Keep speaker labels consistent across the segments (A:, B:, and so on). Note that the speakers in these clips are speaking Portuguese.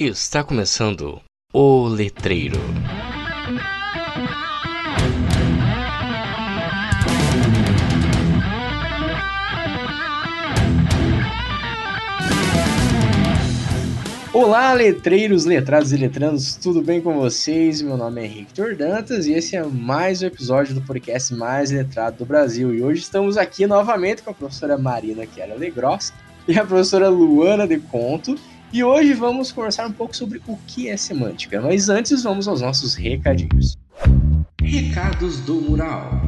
A: Está começando o Letreiro.
B: Olá, letreiros, letrados e letrandos, tudo bem com vocês? Meu nome é Victor Dantas e esse é mais um episódio do podcast mais letrado do Brasil. E hoje estamos aqui novamente com a professora Marina Chiara Legross e a professora Luana de Conto. E hoje vamos conversar um pouco sobre o que é semântica, mas antes vamos aos nossos recadinhos. Recados do Mural.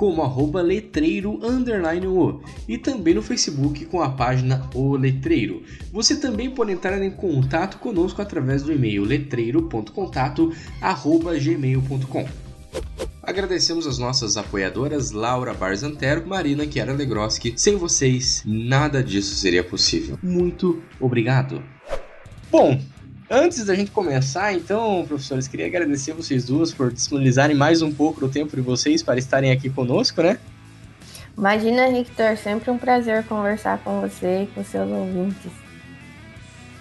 B: como arroba letreiro underline o e também no Facebook com a página O Letreiro. Você também pode entrar em contato conosco através do e-mail letreiro.contato arroba gmail.com. Agradecemos as nossas apoiadoras Laura Barzantero, Marina Chiara Legroski. Sem vocês, nada disso seria possível. Muito obrigado. Bom, Antes da gente começar, então, professores, queria agradecer vocês duas por disponibilizarem mais um pouco do tempo de vocês para estarem aqui conosco, né?
C: Imagina, Victor, sempre um prazer conversar com você e com seus ouvintes.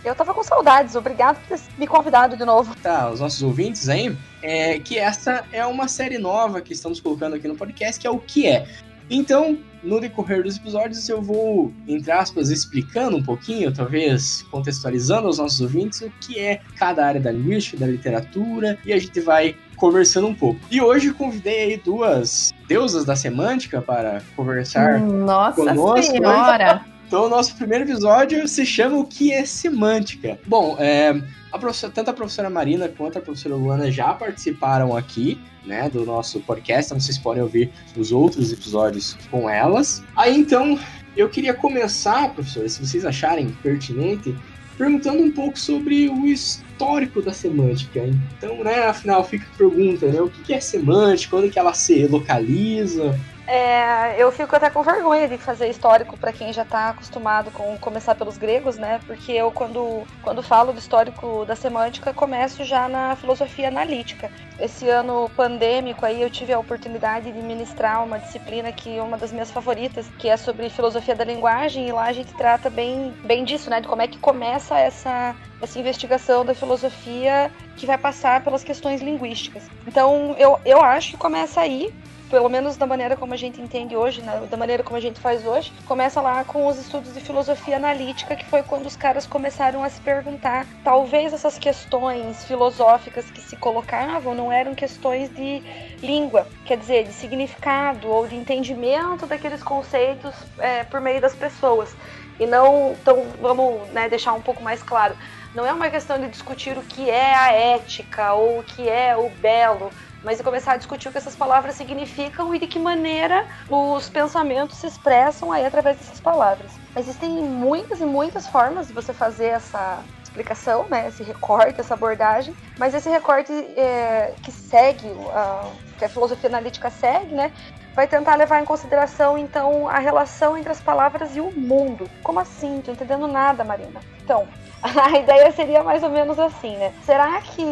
D: Eu tava com saudades, obrigado por ter me convidado de novo.
B: Tá, os nossos ouvintes aí, é que essa é uma série nova que estamos colocando aqui no podcast, que é o que é. Então, no decorrer dos episódios, eu vou, entre aspas, explicando um pouquinho, talvez contextualizando aos nossos ouvintes o que é cada área da linguística, da literatura, e a gente vai conversando um pouco. E hoje convidei aí duas deusas da semântica para conversar
C: Nossa
B: conosco.
C: Senhora!
B: Então, o nosso primeiro episódio se chama O que é Semântica? Bom, é, a tanto a professora Marina quanto a professora Luana já participaram aqui, né, do nosso podcast, então vocês podem ouvir os outros episódios com elas. Aí, então, eu queria começar, professora, se vocês acharem pertinente, perguntando um pouco sobre o histórico da semântica. Então, né, afinal, fica a pergunta, né, o que é semântica, quando que ela se localiza,
D: é, eu fico até com vergonha de fazer histórico para quem já está acostumado com começar pelos gregos, né? Porque eu, quando, quando falo do histórico da semântica, começo já na filosofia analítica. Esse ano pandêmico aí eu tive a oportunidade de ministrar uma disciplina que é uma das minhas favoritas, que é sobre filosofia da linguagem, e lá a gente trata bem, bem disso, né? De como é que começa essa, essa investigação da filosofia que vai passar pelas questões linguísticas. Então eu, eu acho que começa aí, pelo menos da maneira como a gente entende hoje, né, da maneira como a gente faz hoje, começa lá com os estudos de filosofia analítica, que foi quando os caras começaram a se perguntar, talvez essas questões filosóficas que se colocavam não eram questões de língua, quer dizer, de significado ou de entendimento daqueles conceitos é, por meio das pessoas. E não, então vamos né, deixar um pouco mais claro, não é uma questão de discutir o que é a ética ou o que é o belo, mas de começar a discutir o que essas palavras significam e de que maneira os pensamentos se expressam aí através dessas palavras. Existem muitas e muitas formas de você fazer essa explicação, né, esse recorte, essa abordagem, mas esse recorte é, que segue, uh, que a filosofia analítica segue, né, vai tentar levar em consideração então a relação entre as palavras e o mundo. Como assim? Tô entendendo nada, Marina. Então, a ideia seria mais ou menos assim, né? Será que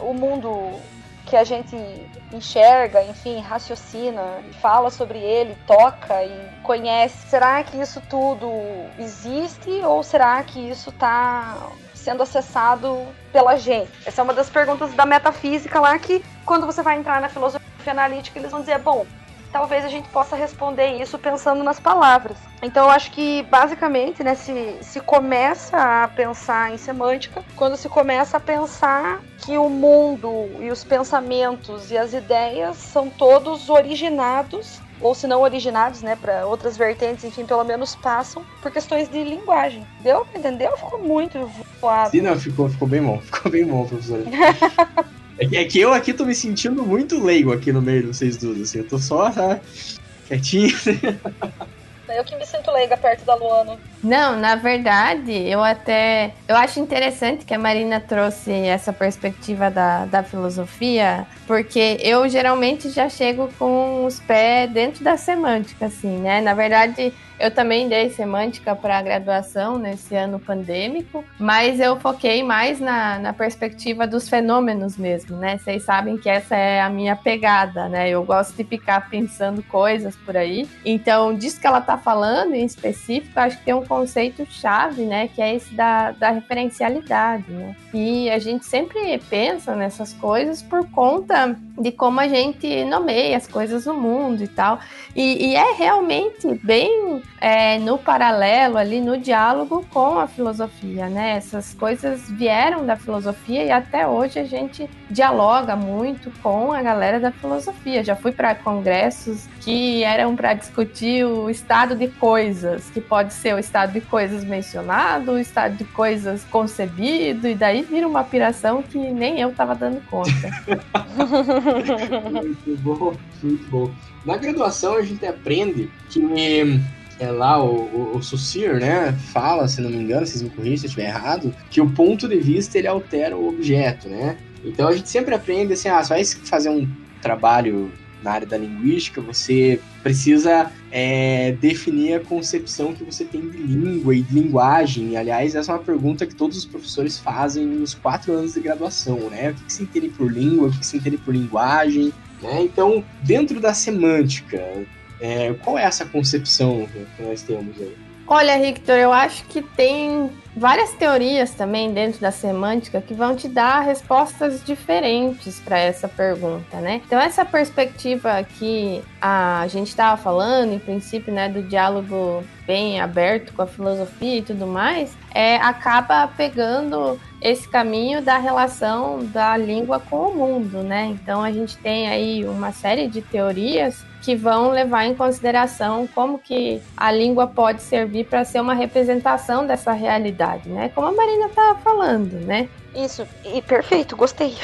D: o mundo que a gente enxerga, enfim, raciocina, fala sobre ele, toca e conhece, será que isso tudo existe ou será que isso está sendo acessado pela gente? Essa é uma das perguntas da metafísica lá que, quando você vai entrar na filosofia analítica, eles vão dizer, bom, talvez a gente possa responder isso pensando nas palavras. Então eu acho que basicamente, né, se, se começa a pensar em semântica quando se começa a pensar que o mundo e os pensamentos e as ideias são todos originados ou se não originados, né, para outras vertentes, enfim, pelo menos passam por questões de linguagem. Deu pra entender? Ficou muito voado.
B: Sim, não, ficou, ficou bem bom. Ficou bem bom, professora. É que, eu aqui tô me sentindo muito leigo aqui no meio de vocês duas, assim. Eu tô só, tá, quietinho.
D: Eu que me sinto leiga perto da Luana.
C: Não, na verdade, eu até. Eu acho interessante que a Marina trouxe essa perspectiva da, da filosofia, porque eu geralmente já chego com os pés dentro da semântica, assim, né? Na verdade, eu também dei semântica para graduação nesse ano pandêmico, mas eu foquei mais na, na perspectiva dos fenômenos mesmo, né? Vocês sabem que essa é a minha pegada, né? Eu gosto de ficar pensando coisas por aí. Então, disso que ela tá falando em específico, acho que tem um conceito chave, né? Que é esse da, da referencialidade, né? E a gente sempre pensa nessas coisas por conta de como a gente nomeia as coisas no mundo e tal. E, e é realmente bem é, no paralelo ali, no diálogo com a filosofia, né? Essas coisas vieram da filosofia e até hoje a gente dialoga muito com a galera da filosofia. Já fui para congressos que eram para discutir o estado de coisas, que pode ser o estado de coisas mencionado, o estado de coisas concebido, e daí vira uma piração que nem eu estava dando conta.
B: muito bom, muito bom. Na graduação a gente aprende que é lá o, o, o Saussure, né, fala, se não me engano, vocês me corrigem se eu estiver errado, que o ponto de vista ele altera o objeto, né? Então a gente sempre aprende assim, ah, você vai fazer um trabalho na área da linguística, você precisa é, definir a concepção que você tem de língua e de linguagem. Aliás, essa é uma pergunta que todos os professores fazem nos quatro anos de graduação, né? O que, que se entende por língua, o que, que se entende por linguagem, né? Então, dentro da semântica, é, qual é essa concepção que nós temos aí?
C: Olha, Victor, eu acho que tem várias teorias também dentro da semântica que vão te dar respostas diferentes para essa pergunta, né? Então essa perspectiva que a gente estava falando, em princípio, né, do diálogo bem aberto com a filosofia e tudo mais, é, acaba pegando esse caminho da relação da língua com o mundo, né? Então a gente tem aí uma série de teorias que vão levar em consideração como que a língua pode servir para ser uma representação dessa realidade, né? Como a Marina estava falando, né?
D: Isso, e perfeito, gostei.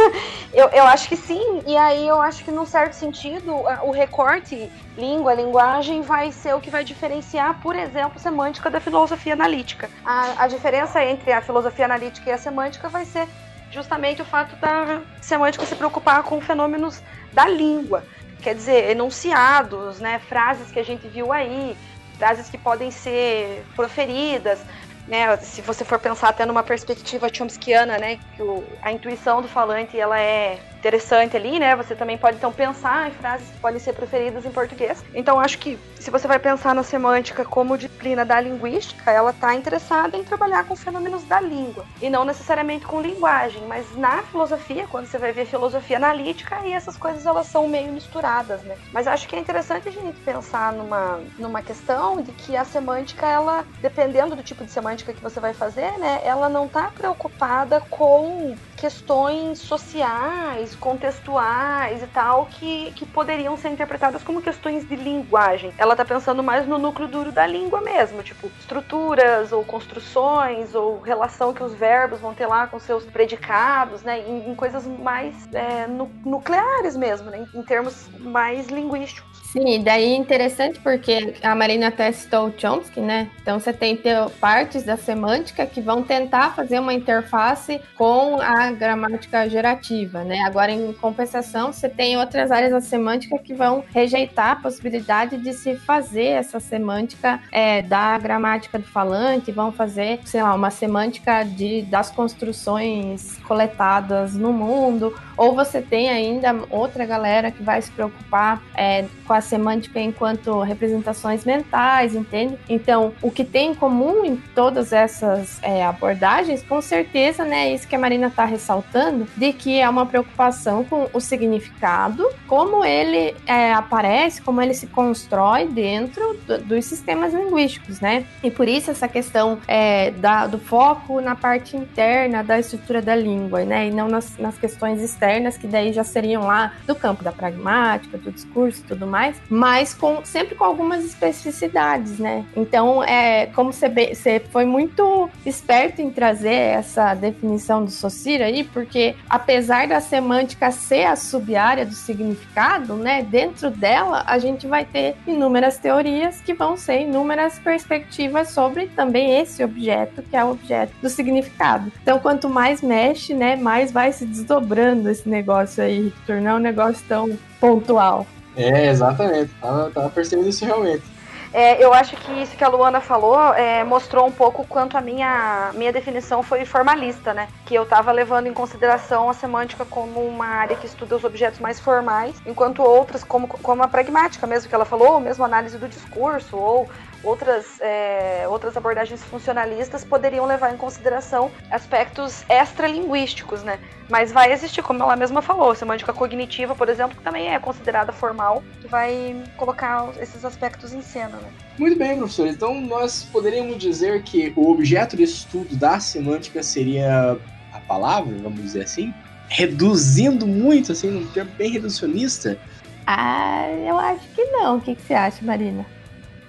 D: eu, eu acho que sim, e aí eu acho que num certo sentido o recorte língua, linguagem vai ser o que vai diferenciar, por exemplo, semântica da filosofia analítica. A, a diferença entre a filosofia analítica e a semântica vai ser justamente o fato da semântica se preocupar com fenômenos da língua quer dizer, enunciados, né, frases que a gente viu aí, frases que podem ser proferidas, né, se você for pensar até numa perspectiva chomskiana, né, que o, a intuição do falante ela é interessante ali, né? Você também pode então pensar em frases que podem ser preferidas em português. Então acho que se você vai pensar na semântica como disciplina da linguística, ela está interessada em trabalhar com fenômenos da língua e não necessariamente com linguagem, mas na filosofia, quando você vai ver filosofia analítica, aí essas coisas elas são meio misturadas, né? Mas acho que é interessante a gente pensar numa, numa questão de que a semântica, ela, dependendo do tipo de semântica que você vai fazer, né, ela não está preocupada com questões sociais, contextuais e tal, que, que poderiam ser interpretadas como questões de linguagem. Ela tá pensando mais no núcleo duro da língua mesmo, tipo estruturas ou construções ou relação que os verbos vão ter lá com seus predicados, né, em, em coisas mais é, nu nucleares mesmo, né, em termos mais linguísticos.
C: Sim, daí é interessante porque a Marina o Chomsky, né? Então você tem partes da semântica que vão tentar fazer uma interface com a gramática gerativa, né? Agora, em compensação, você tem outras áreas da semântica que vão rejeitar a possibilidade de se fazer essa semântica é, da gramática do falante, vão fazer, sei lá, uma semântica de, das construções coletadas no mundo, ou você tem ainda outra galera que vai se preocupar é, com a semântica enquanto representações mentais, entende? Então, o que tem em comum em todas essas é, abordagens, com certeza, né, é isso que a Marina está ressaltando, de que é uma preocupação com o significado, como ele é, aparece, como ele se constrói dentro do, dos sistemas linguísticos, né? E por isso essa questão é, da, do foco na parte interna da estrutura da língua, né? E não nas, nas questões externas, que daí já seriam lá do campo da pragmática, do discurso e tudo mais, mas com, sempre com algumas especificidades, né? Então, é, como você, foi muito esperto em trazer essa definição do Saussure aí, porque apesar da semântica ser a sub-área do significado, né, dentro dela a gente vai ter inúmeras teorias que vão ser inúmeras perspectivas sobre também esse objeto, que é o objeto do significado. Então, quanto mais mexe, né, mais vai se desdobrando esse negócio aí, tornar um negócio tão pontual.
B: É, exatamente. Tava, tava percebendo isso realmente.
D: É, eu acho que isso que a Luana falou é, mostrou um pouco quanto a minha, minha definição foi formalista, né? Que eu estava levando em consideração a semântica como uma área que estuda os objetos mais formais, enquanto outras, como, como a pragmática mesmo que ela falou, ou mesmo análise do discurso, ou outras, é, outras abordagens funcionalistas poderiam levar em consideração aspectos extralinguísticos, né? Mas vai existir, como ela mesma falou, semântica cognitiva, por exemplo, que também é considerada formal, que vai colocar esses aspectos em cena, né?
B: Muito bem, professor. Então nós poderíamos dizer que o objeto de estudo da semântica seria a palavra, vamos dizer assim? Reduzindo muito, assim, num termo bem reducionista?
C: Ah, eu acho que não. O que, que você acha, Marina?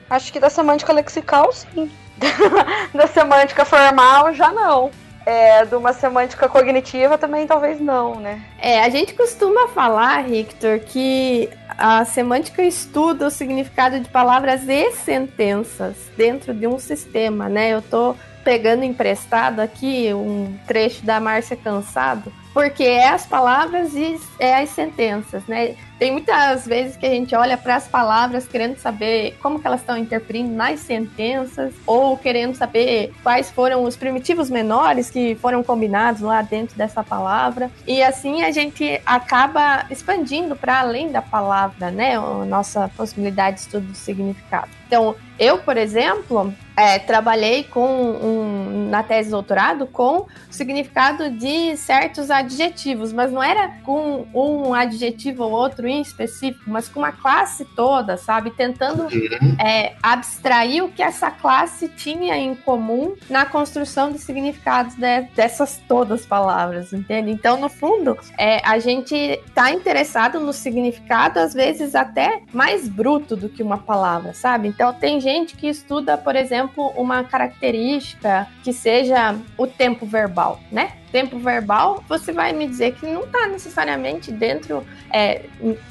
D: Acho que da semântica lexical, sim. da semântica formal, já não. É, de uma semântica cognitiva também talvez não, né?
C: É, a gente costuma falar, Victor, que a semântica estuda o significado de palavras e sentenças dentro de um sistema, né? Eu tô pegando emprestado aqui um trecho da Márcia Cansado, porque é as palavras e é as sentenças, né? Tem muitas vezes que a gente olha para as palavras querendo saber como que elas estão interferindo nas sentenças ou querendo saber quais foram os primitivos menores que foram combinados lá dentro dessa palavra. E assim a gente acaba expandindo para além da palavra, né? A nossa possibilidade de estudo do significado. Então, eu, por exemplo, é, trabalhei com um, na tese de doutorado com o significado de certos adjetivos, mas não era com um adjetivo ou outro em específico, mas com uma classe toda, sabe? Tentando uhum. é, abstrair o que essa classe tinha em comum na construção de significados de, dessas todas palavras, entende? Então, no fundo, é, a gente está interessado no significado, às vezes até mais bruto do que uma palavra, sabe? Então, tem gente que estuda, por exemplo, uma característica que seja o tempo verbal, né? Tempo verbal, você vai me dizer que não está necessariamente dentro é,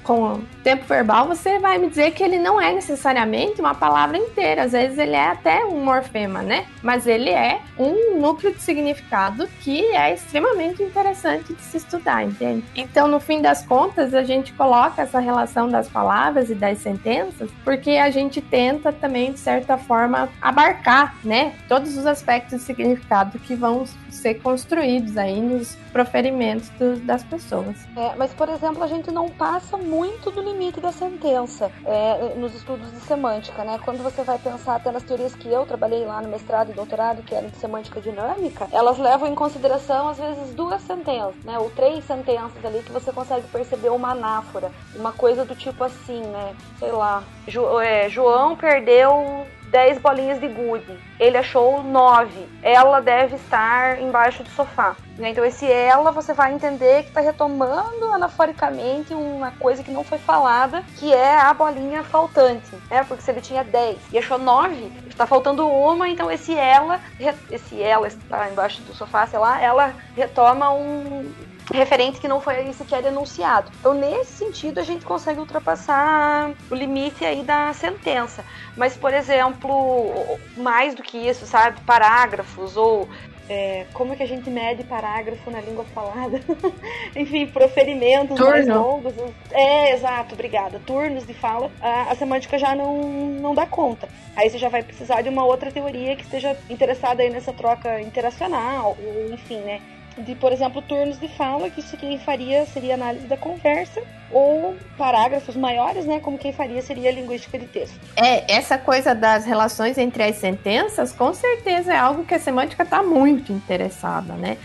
C: com tempo verbal, você vai me dizer que ele não é necessariamente uma palavra inteira. Às vezes ele é até um morfema, né? Mas ele é um núcleo de significado que é extremamente interessante de se estudar, entende? Então, no fim das contas, a gente coloca essa relação das palavras e das sentenças porque a gente tenta também, de certa forma, abarcar, né? Todos os aspectos de significado que vão ser construídos aí nos proferimentos do, das pessoas.
D: É, mas, por exemplo, a gente não passa muito do limite da sentença é, nos estudos de semântica, né? Quando você vai pensar até nas teorias que eu trabalhei lá no mestrado e doutorado, que eram de semântica dinâmica, elas levam em consideração, às vezes, duas sentenças, né? Ou três sentenças ali que você consegue perceber uma anáfora, uma coisa do tipo assim, né? Sei lá, jo, é, João perdeu 10 bolinhas de gude. Ele achou 9. Ela deve estar embaixo do sofá. Né? Então, esse ela você vai entender que está retomando anaforicamente uma coisa que não foi falada, que é a bolinha faltante. Né? Porque se ele tinha 10 e achou 9, está faltando uma, então esse ela, esse ela está embaixo do sofá, sei lá, ela retoma um, referente que não foi sequer denunciado. Então, nesse sentido, a gente consegue ultrapassar o limite aí da sentença. Mas, por exemplo, mais do que isso, sabe, parágrafos ou é, como é que a gente mede parágrafo na língua falada? Enfim, proferimentos Turno. mais longos. É, exato, obrigada. Turnos de fala, a, a, semântica já não, não dá conta. Aí você já vai precisar de uma outra teoria que esteja interessada aí nessa troca interacional, ou enfim, né? De, por exemplo, turnos de fala, que isso quem faria seria análise da conversa, ou parágrafos maiores, né, como quem faria seria linguística de texto.
C: É, essa coisa das relações entre as sentenças, com certeza é algo que a semântica está muito interessada, né?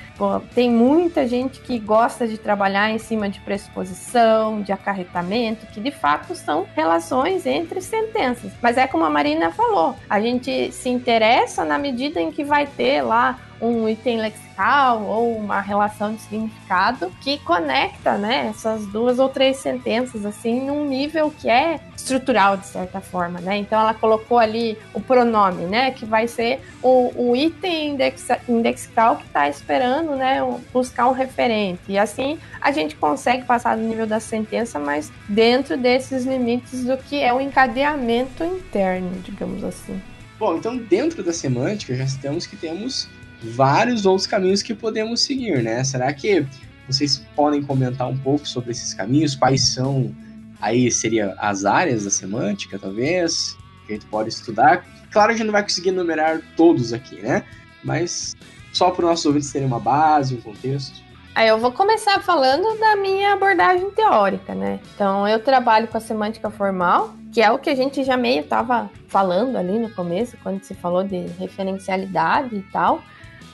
C: Tem muita gente que gosta de trabalhar em cima de pressuposição, de acarretamento, que de fato são relações entre sentenças. Mas é como a Marina falou, a gente se interessa na medida em que vai ter lá um item lexical ou uma relação de significado que conecta, né, essas duas ou três sentenças assim num nível que é estrutural, de certa forma, né? Então ela colocou ali o pronome, né? Que vai ser o, o item indexa, indexical que está esperando, né? Buscar um referente. E assim a gente consegue passar do nível da sentença, mas dentro desses limites do que é o encadeamento interno, digamos assim.
B: Bom, então dentro da semântica já temos que temos vários outros caminhos que podemos seguir, né? Será que vocês podem comentar um pouco sobre esses caminhos? Quais são aí seria as áreas da semântica, talvez, que a gente pode estudar. Claro, a gente não vai conseguir enumerar todos aqui, né? Mas só para os nossos ouvintes terem uma base, um contexto.
C: Aí eu vou começar falando da minha abordagem teórica, né? Então eu trabalho com a semântica formal, que é o que a gente já meio estava falando ali no começo, quando se falou de referencialidade e tal.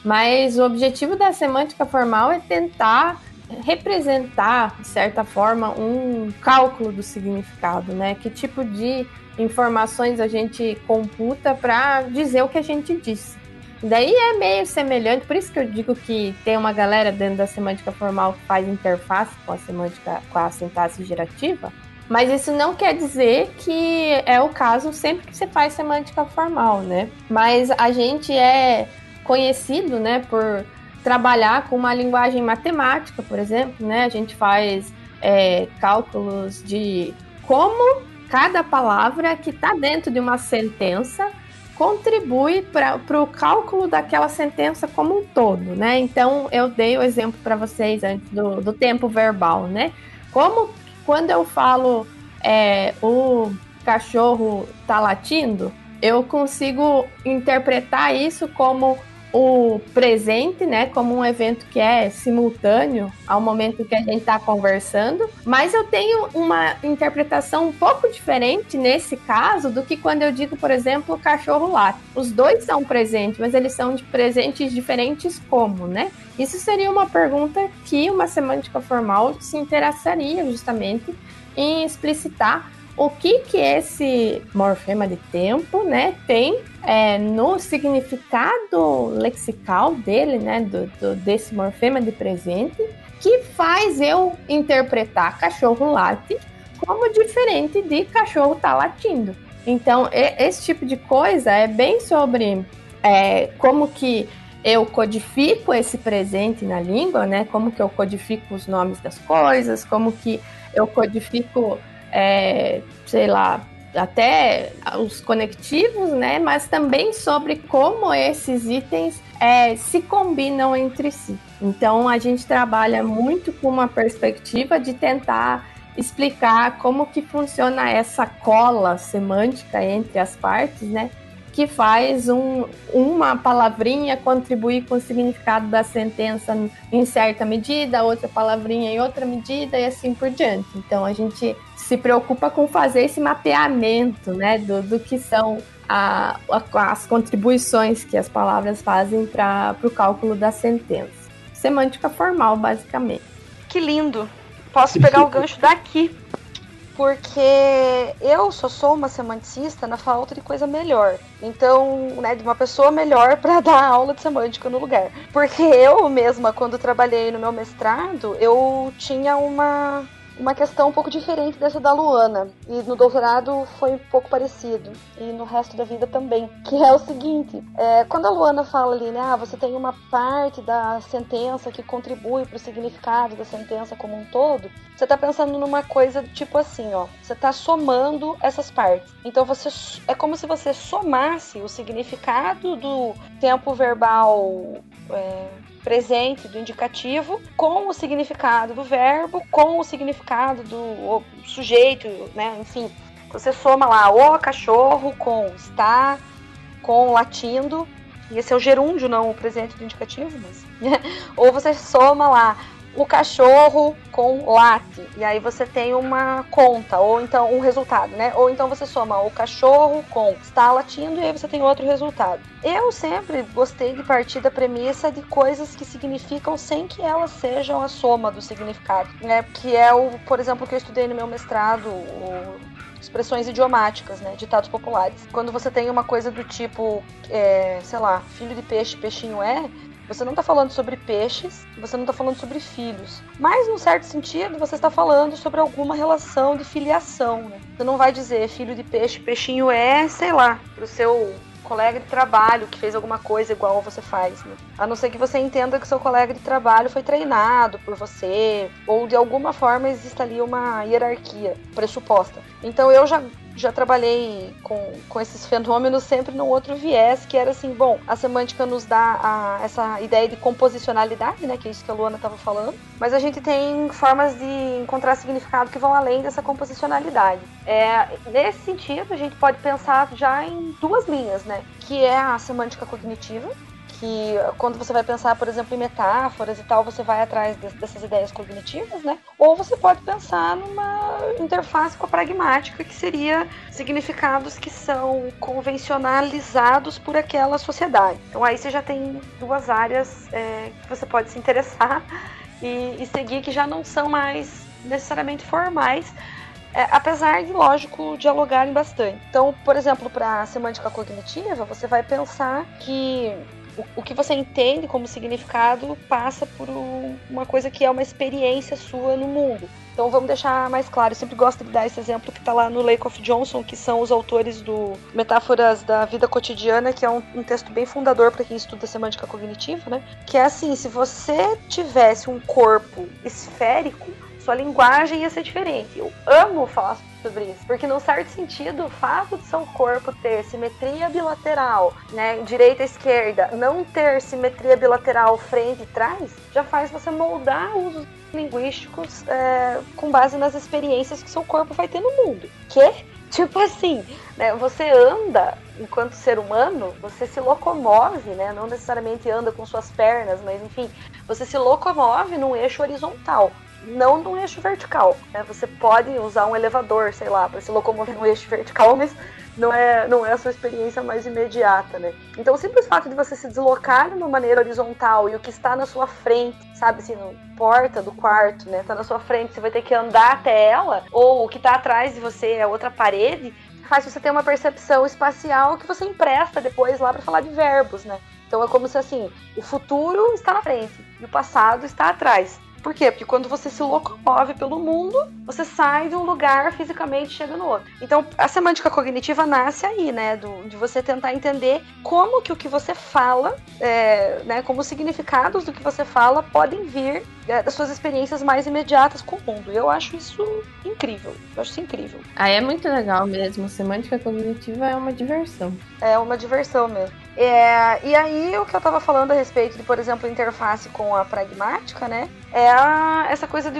C: Mas o objetivo da semântica formal é tentar representar, de certa forma, um cálculo do significado, né? Que tipo de informações a gente computa para dizer o que a gente disse. Daí é meio semelhante, por isso que eu digo que tem uma galera dentro da semântica formal que faz interface com a semântica, com a sintaxe gerativa, mas isso não quer dizer que é o caso sempre que você faz semântica formal, né? Mas a gente é conhecido, né, por trabalhar com uma linguagem matemática, por exemplo, né? A gente faz é, cálculos de como cada palavra que está dentro de uma sentença contribui para o cálculo daquela sentença como um todo, né? Então, eu dei o exemplo para vocês antes do, do tempo verbal, né? Como quando eu falo é, o cachorro tá latindo, eu consigo interpretar isso como o presente, né, como um evento que é simultâneo ao momento que a gente está conversando, mas eu tenho uma interpretação um pouco diferente nesse caso do que quando eu digo, por exemplo, cachorro late. Os dois são presentes, mas eles são de presentes diferentes como, né? Isso seria uma pergunta que uma semântica formal se interessaria justamente em explicitar o que que esse morfema de tempo, né, tem é, no significado lexical dele, né, do, do, desse morfema de presente, que faz eu interpretar cachorro late como diferente de cachorro tá latindo. Então, esse tipo de coisa é bem sobre é, como que eu codifico esse presente na língua, né? Como que eu codifico os nomes das coisas, como que eu codifico é, sei lá, até os conectivos, né? Mas também sobre como esses itens é, se combinam entre si. Então a gente trabalha muito com uma perspectiva de tentar explicar como que funciona essa cola semântica entre as partes, né? que faz um, uma palavrinha contribuir com o significado da sentença em certa medida, outra palavrinha em outra medida e assim por diante. Então a gente se preocupa com fazer esse mapeamento né, do, do que são a, a, as contribuições que as palavras fazem para o cálculo da sentença. Semântica formal, basicamente.
D: Que lindo! Posso pegar o gancho daqui porque eu só sou uma semanticista na falta de coisa melhor. Então, né, de uma pessoa melhor para dar aula de semântica no lugar. Porque eu mesma, quando trabalhei no meu mestrado, eu tinha uma uma questão um pouco diferente dessa da Luana. E no doutorado foi um pouco parecido. E no resto da vida também. Que é o seguinte: é, quando a Luana fala ali, né, ah, você tem uma parte da sentença que contribui para o significado da sentença como um todo, você está pensando numa coisa tipo assim, ó. Você está somando essas partes. Então você é como se você somasse o significado do tempo verbal. É, presente do indicativo com o significado do verbo, com o significado do sujeito, né? Enfim, você soma lá o cachorro com está, com latindo, e esse é o gerúndio, não o presente do indicativo, mas. Ou você soma lá o cachorro com late. E aí você tem uma conta, ou então um resultado, né? Ou então você soma o cachorro com está latindo e aí você tem outro resultado. Eu sempre gostei de partir da premissa de coisas que significam sem que elas sejam a soma do significado, né? Que é o, por exemplo, que eu estudei no meu mestrado, o expressões idiomáticas, né? Ditados populares. Quando você tem uma coisa do tipo, é, sei lá, filho de peixe, peixinho é, Você não está falando sobre peixes, você não está falando sobre filhos. Mas, num certo sentido, você está falando sobre alguma relação de filiação. Né? Você não vai dizer filho de peixe, peixinho é, sei lá, pro seu colega de trabalho que fez alguma coisa igual você faz, né? A não ser que você entenda que seu colega de trabalho foi treinado por você, ou de alguma forma existe ali uma hierarquia pressuposta. Então eu já já trabalhei com, com esses fenômenos sempre num outro viés, que era assim, bom, a semântica nos dá a, essa ideia de composicionalidade, né, que é isso que a Luana estava falando, mas a gente tem formas de encontrar significado que vão além dessa composicionalidade. É, nesse sentido, a gente pode pensar já em duas linhas, né, que é a semântica cognitiva, que quando você vai pensar, por exemplo, em metáforas e tal, você vai atrás de, dessas ideias cognitivas, né? Ou você pode pensar numa interface com a pragmática, que seria significados que são convencionalizados por aquela sociedade. Então aí você já tem duas áreas é, que você pode se interessar e, e seguir que já não são mais necessariamente formais, é, apesar de, lógico, dialogarem bastante. Então, por exemplo, para a semântica cognitiva, você vai pensar que o, que você entende como significado passa por uma coisa que é uma experiência sua no mundo. Então vamos deixar mais claro. Eu sempre gosto de dar esse exemplo que está lá no Lake of Johnson, que são os autores do Metáforas da Vida Cotidiana, que é um, um texto bem fundador para quem estuda semântica cognitiva, né? Que é assim: se você tivesse um corpo esférico, sua linguagem ia ser diferente. Eu amo falar sobre isso. Porque, num certo sentido, o fato de seu corpo ter simetria bilateral, né, direita e esquerda, não ter simetria bilateral frente e trás, já faz você moldar usos linguísticos é, com base nas experiências que seu corpo vai ter no mundo. Que? Tipo assim, né, você anda enquanto ser humano, você se locomove, né? Não necessariamente anda com suas pernas, mas enfim, você se locomove num eixo horizontal não num eixo vertical. Né? Você pode usar um elevador, sei lá, para se locomover no eixo vertical, mas não é, não é a sua experiência mais imediata, né? Então, o simples fato de você se deslocar de uma maneira horizontal e o que está na sua frente, sabe assim, na porta do quarto, né? Tá na sua frente, você vai ter que andar até ela, ou o que está atrás de você é outra parede, faz você ter uma percepção espacial que você empresta depois lá para falar de verbos, né? Então é como se assim, o futuro está na frente e o passado está atrás. Por quê? Porque quando você se locomove pelo mundo, você sai de um lugar fisicamente e chega no outro. Então, a semântica cognitiva nasce aí, né? Do, de você tentar entender como que o que você fala, é, né? Como os significados do que você fala podem vir é, das suas experiências mais imediatas com o mundo. Eu acho isso incrível. Eu acho isso incrível.
C: Ah, é muito legal mesmo. Semântica cognitiva é uma diversão.
D: É uma diversão mesmo. É, e aí, o que eu estava falando a respeito de, por exemplo, interface com a pragmática, né? É a, essa coisa de,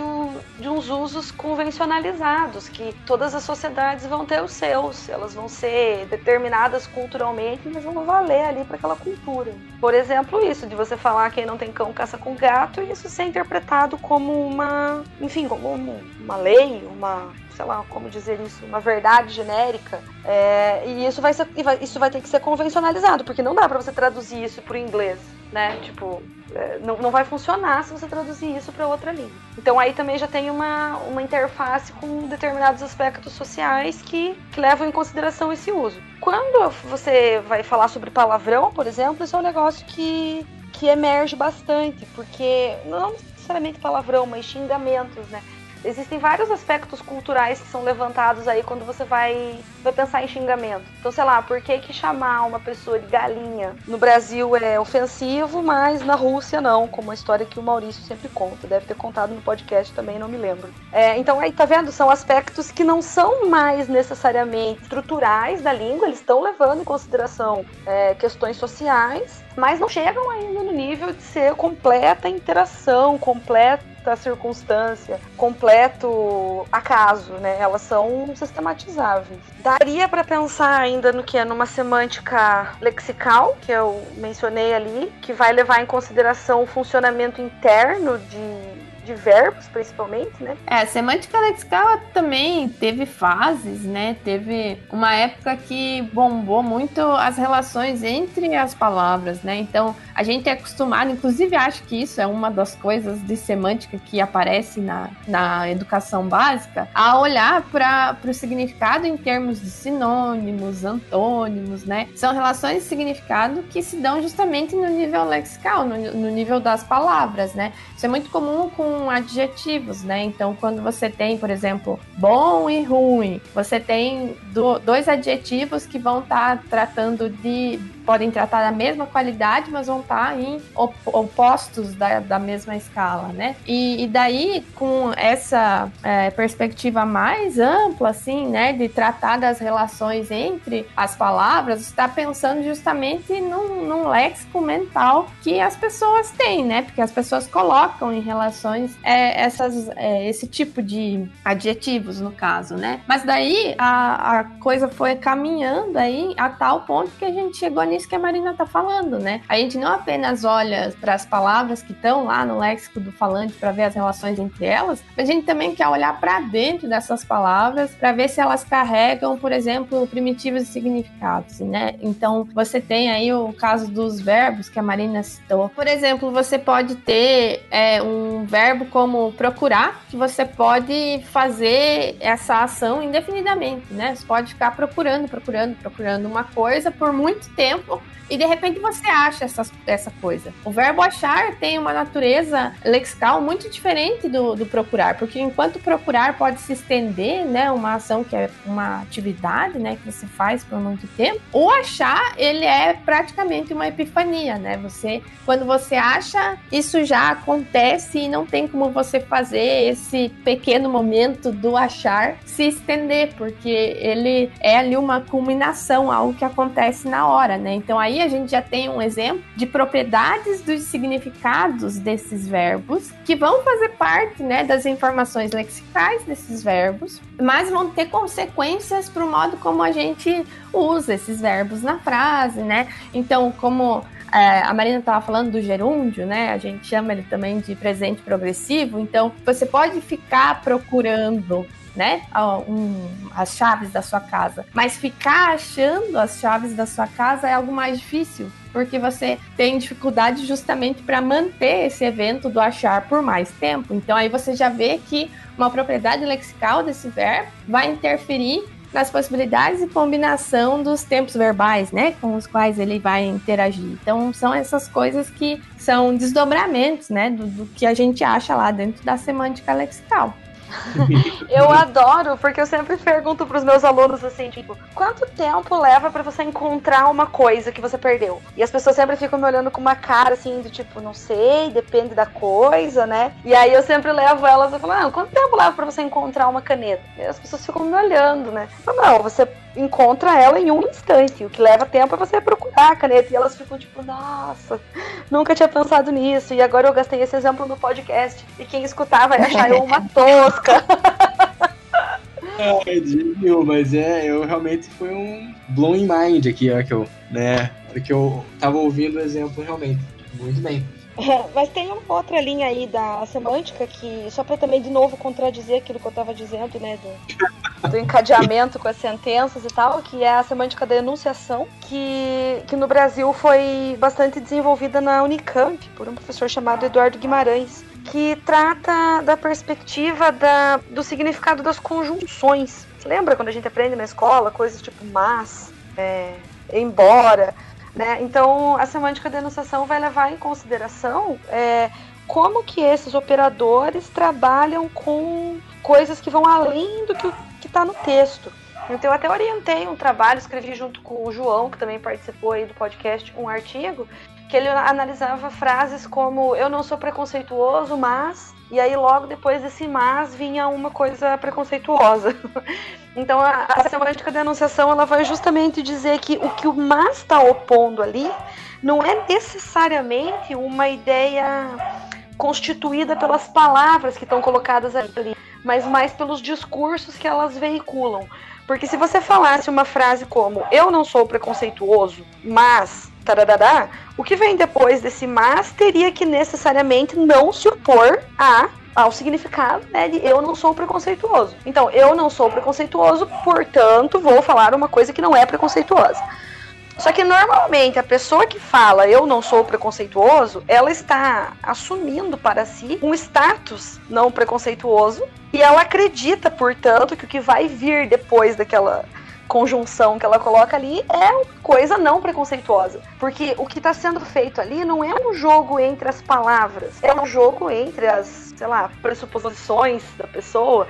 D: de, uns usos convencionalizados, que todas as sociedades vão ter os seus, elas vão ser determinadas culturalmente, mas vão valer ali para aquela cultura. Por exemplo, isso de você falar quem não tem cão caça com gato, e isso ser interpretado como uma, enfim, como uma lei, uma sei lá, como dizer isso, uma verdade genérica. É, e isso vai, ser, isso vai ter que ser convencionalizado, porque não dá para você traduzir isso para o inglês, né? Tipo, é, não, não vai funcionar se você traduzir isso para outra língua. Então aí também já tem uma, uma interface com determinados aspectos sociais que, que levam em consideração esse uso. Quando você vai falar sobre palavrão, por exemplo, isso é um negócio que, que emerge bastante, porque não necessariamente palavrão, mas xingamentos, né? Existem vários aspectos culturais que são levantados aí quando você vai, vai pensar em xingamento. Então, sei lá, por que, que chamar uma pessoa de galinha no Brasil é ofensivo, mas na Rússia não, como a história que o Maurício sempre conta. Deve ter contado no podcast também, não me lembro. É, então, aí, tá vendo? São aspectos que não são mais necessariamente estruturais da língua, eles estão levando em consideração é, questões sociais, mas não chegam ainda no nível de ser completa interação, completa circunstância, completo acaso, né? Elas são sistematizáveis. Daria para pensar ainda no que é numa semântica lexical, que eu mencionei ali, que vai levar em consideração o funcionamento interno de de verbos, principalmente, né?
C: É, a semântica lexical também teve fases, né? Teve uma época que bombou muito as relações entre as palavras, né? Então, a gente é acostumado, inclusive acho que isso é uma das coisas de semântica que aparece na, na educação básica, a olhar para o significado em termos de sinônimos, antônimos, né? São relações de significado que se dão justamente no nível lexical, no, no nível das palavras, né? Isso é muito comum com adjetivos, né? Então, quando você tem, por exemplo, bom e ruim, você tem do, dois adjetivos que vão estar tá tratando de podem tratar da mesma qualidade, mas vão estar em opostos da, da mesma escala, né? E, e daí, com essa é, perspectiva mais ampla, assim, né, de tratar das relações entre as palavras, está pensando justamente num, num léxico mental que as pessoas têm, né? Porque as pessoas colocam em relações é, essas, é, esse tipo de adjetivos, no caso, né? Mas daí a, a coisa foi caminhando aí a tal ponto que a gente chegou nisso isso que a Marina tá falando, né? A gente não apenas olha para as palavras que estão lá no léxico do falante para ver as relações entre elas, a gente também quer olhar para dentro dessas palavras para ver se elas carregam, por exemplo, primitivos e significados, né? Então, você tem aí o caso dos verbos que a Marina citou. Por exemplo, você pode ter é, um verbo como procurar, que você pode fazer essa ação indefinidamente, né? Você pode ficar procurando, procurando, procurando uma coisa por muito tempo Oh. E de repente você acha essa, essa coisa. O verbo achar tem uma natureza lexical muito diferente do, do procurar, porque enquanto procurar pode se estender, né, uma ação que é uma atividade, né, que você faz por muito tempo, o achar, ele é praticamente uma epifania, né? Você, quando você acha, isso já acontece e não tem como você fazer esse pequeno momento do achar se estender, porque ele é ali uma culminação, algo que acontece na hora, né? Então aí a gente já tem um exemplo de propriedades dos significados desses verbos que vão fazer parte, né, das informações lexicais desses verbos, mas vão ter consequências para o modo como a gente usa esses verbos na frase, né? Então, como é, a Marina estava falando do gerúndio, né? A gente chama ele também de presente progressivo. Então, você pode ficar procurando né? Um, as chaves da sua casa. Mas ficar achando as chaves da sua casa é algo mais difícil, porque você tem dificuldade justamente para manter esse evento do achar por mais tempo. Então aí você já vê que uma propriedade lexical desse verbo vai interferir nas possibilidades e combinação dos tempos verbais, né, com os quais ele vai interagir. Então, são essas coisas que são desdobramentos, né, do, do que a gente acha lá dentro da semântica lexical.
D: Eu adoro, porque eu sempre pergunto pros meus alunos assim, tipo, quanto tempo leva para você encontrar uma coisa que você perdeu? E as pessoas sempre ficam me olhando com uma cara assim, do tipo, não sei, depende da coisa, né? E aí eu sempre levo elas e falo, ah, quanto tempo leva para você encontrar uma caneta? E as pessoas ficam me olhando, né? Eu falo, não, você encontra ela em um instante. O que leva tempo é você procurar a caneta. E elas ficam tipo, nossa, nunca tinha pensado nisso. E agora eu gastei esse exemplo no podcast. E quem escutar vai achar eu uma tosca.
B: Dio, mas é, eu realmente foi um blowing mind aqui, ó, que eu, né, que eu tava ouvindo o exemplo realmente. Muito bem.
D: Mas tem uma outra linha aí da semântica que, só para também de novo contradizer aquilo que eu estava dizendo, né, do, do, encadeamento com as sentenças e tal, que é a semântica da enunciação, que, que no Brasil foi bastante desenvolvida na Unicamp por um professor chamado Eduardo Guimarães, que trata da perspectiva da, do significado das conjunções. Lembra quando a gente aprende na escola coisas tipo mas, é, embora? Né? Então, a semântica da enunciação vai levar em consideração é, como que esses operadores trabalham com coisas que vão além do que está no texto. Então, eu até orientei um trabalho, escrevi junto com o João, que também participou aí do podcast, um artigo, que ele analisava frases como eu não sou preconceituoso, mas e aí logo depois desse mas vinha uma coisa preconceituosa. então a, a semântica da enunciação ela vai justamente dizer que o que o mas está opondo ali não é necessariamente uma ideia constituída pelas palavras que estão colocadas ali, mas mais pelos discursos que elas veiculam. Porque se você falasse uma frase como eu não sou preconceituoso, mas tararará, o que vem depois desse mas teria que necessariamente não se opor a ao significado né, de eu não sou preconceituoso. Então, eu não sou preconceituoso, portanto, vou falar uma coisa que não é preconceituosa. Só que normalmente a pessoa que fala eu não sou preconceituoso, ela está assumindo para si um status não preconceituoso e ela acredita, portanto, que o que vai vir depois daquela conjunção que ela coloca ali é coisa não preconceituosa. Porque o que está sendo feito ali não é um jogo entre as palavras, é um jogo entre as, sei lá, pressuposições da pessoa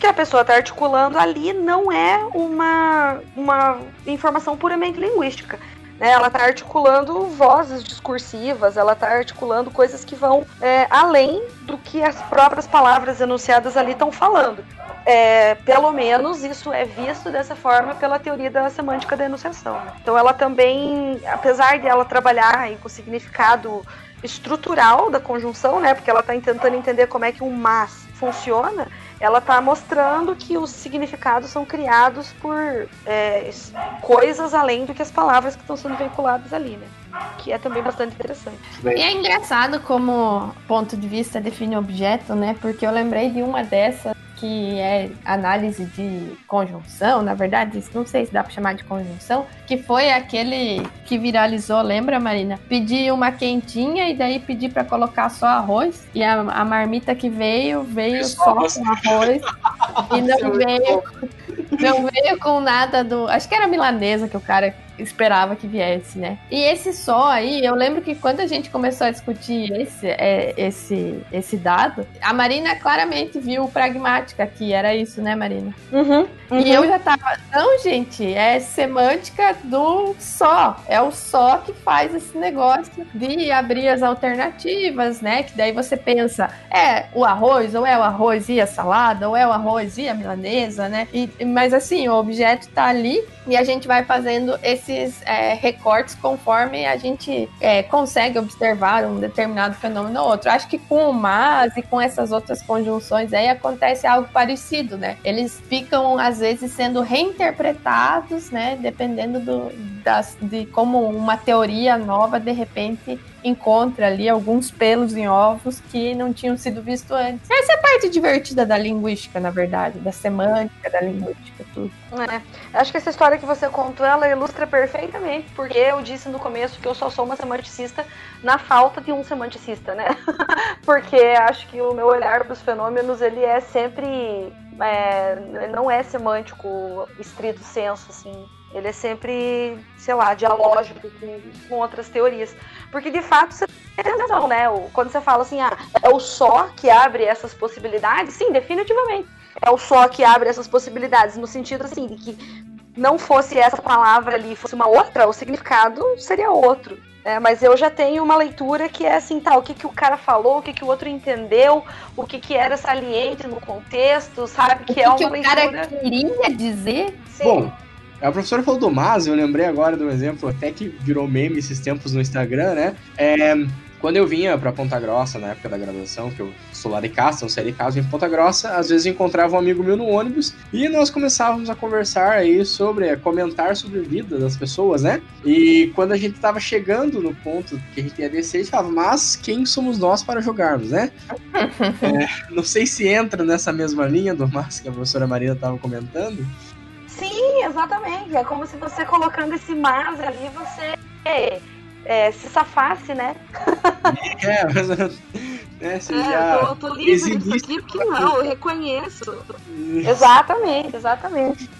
D: que a pessoa está articulando ali não é uma, uma informação puramente linguística. Né? Ela está articulando vozes discursivas, ela está articulando coisas que vão é, além do que as próprias palavras enunciadas ali estão falando. É, pelo menos isso é visto dessa forma pela teoria da semântica da enunciação. Então ela também, apesar de ela trabalhar com o significado estrutural da conjunção, né, porque ela está tentando entender como é que um mas funciona, ela está mostrando que os significados são criados por é, coisas além do que as palavras que estão sendo veiculadas ali, né? Que é também bastante interessante.
C: E é engraçado como ponto de vista define objeto, né? Porque eu lembrei de uma dessas que é análise de conjunção, na verdade, não sei se dá para chamar de conjunção, que foi aquele que viralizou, lembra, Marina? Pedir uma quentinha e daí pedir para colocar só arroz. E a, a, marmita que veio veio só com arroz. e não veio não veio com nada do, acho que era milanesa que o cara esperava que viesse, né? E esse só aí, eu lembro que quando a gente começou a discutir esse, é, esse, esse dado, a Marina claramente viu pragmática que era isso, né, Marina?
D: Uhum, uhum.
C: E eu já tava, não, gente, é semântica do só. É o só que faz esse negócio de abrir as alternativas, né? Que daí você pensa, é o arroz, ou é o arroz e a salada, ou é o arroz e a milanesa, né? E, mas assim, o objeto tá ali e a gente vai fazendo esses é, recortes conforme a gente é, consegue observar um determinado fenômeno ou outro. Acho que com o mas e com essas outras conjunções aí acontece algo parecido, né? Eles ficam às vezes sendo reinterpretados, né? Dependendo do, das, de como uma teoria nova de repente encontra ali alguns pelos em ovos que não tinham sido vistos antes. Essa é a parte divertida da linguística, na verdade, da semântica da linguística, tudo.
D: É. Acho que essa história que você contou, ela ilustra perfeitamente, porque eu disse no começo que eu só sou uma semanticista na falta de um semanticista, né? porque acho que o meu olhar para os fenômenos, ele é sempre... É, não é semântico estrito senso, assim. Ele é sempre, sei lá, dialógico com, com outras teorias. Porque de fato você tem razão, né? Quando você fala assim, ah, é o só que abre essas possibilidades, sim, definitivamente. É o só que abre essas possibilidades, no sentido assim, de que não fosse essa palavra ali, fosse uma outra, o significado seria outro. É, mas eu já tenho uma leitura que é assim, tá, o que, que o cara falou, o que, que o outro entendeu, o que, que era saliente no contexto, sabe? Que,
C: que
D: é uma
C: que
D: leitura.
C: O cara queria dizer.
B: Sim. Bom, a professora falou do Mas, eu lembrei agora um exemplo, até que virou meme esses tempos no Instagram, né? É, quando eu vinha para Ponta Grossa, na época da graduação, que eu sou lá de casa, então saí de casa em Ponta Grossa, às vezes encontrava um amigo meu no ônibus e nós começávamos a conversar aí sobre, a comentar sobre a vida das pessoas, né? E quando a gente tava chegando no ponto que a gente ia descer, a gente falava, mas quem somos nós para jogarmos, né? é, não sei se entra nessa mesma linha do mas que a professora Marina estava comentando,
D: exatamente. É como se você colocando esse mas ali, você é, é, se safasse, né?
B: É, mas né, você
D: é,
B: já
D: eu tô, tô livre disso aqui porque não, eu reconheço. exatamente, exatamente.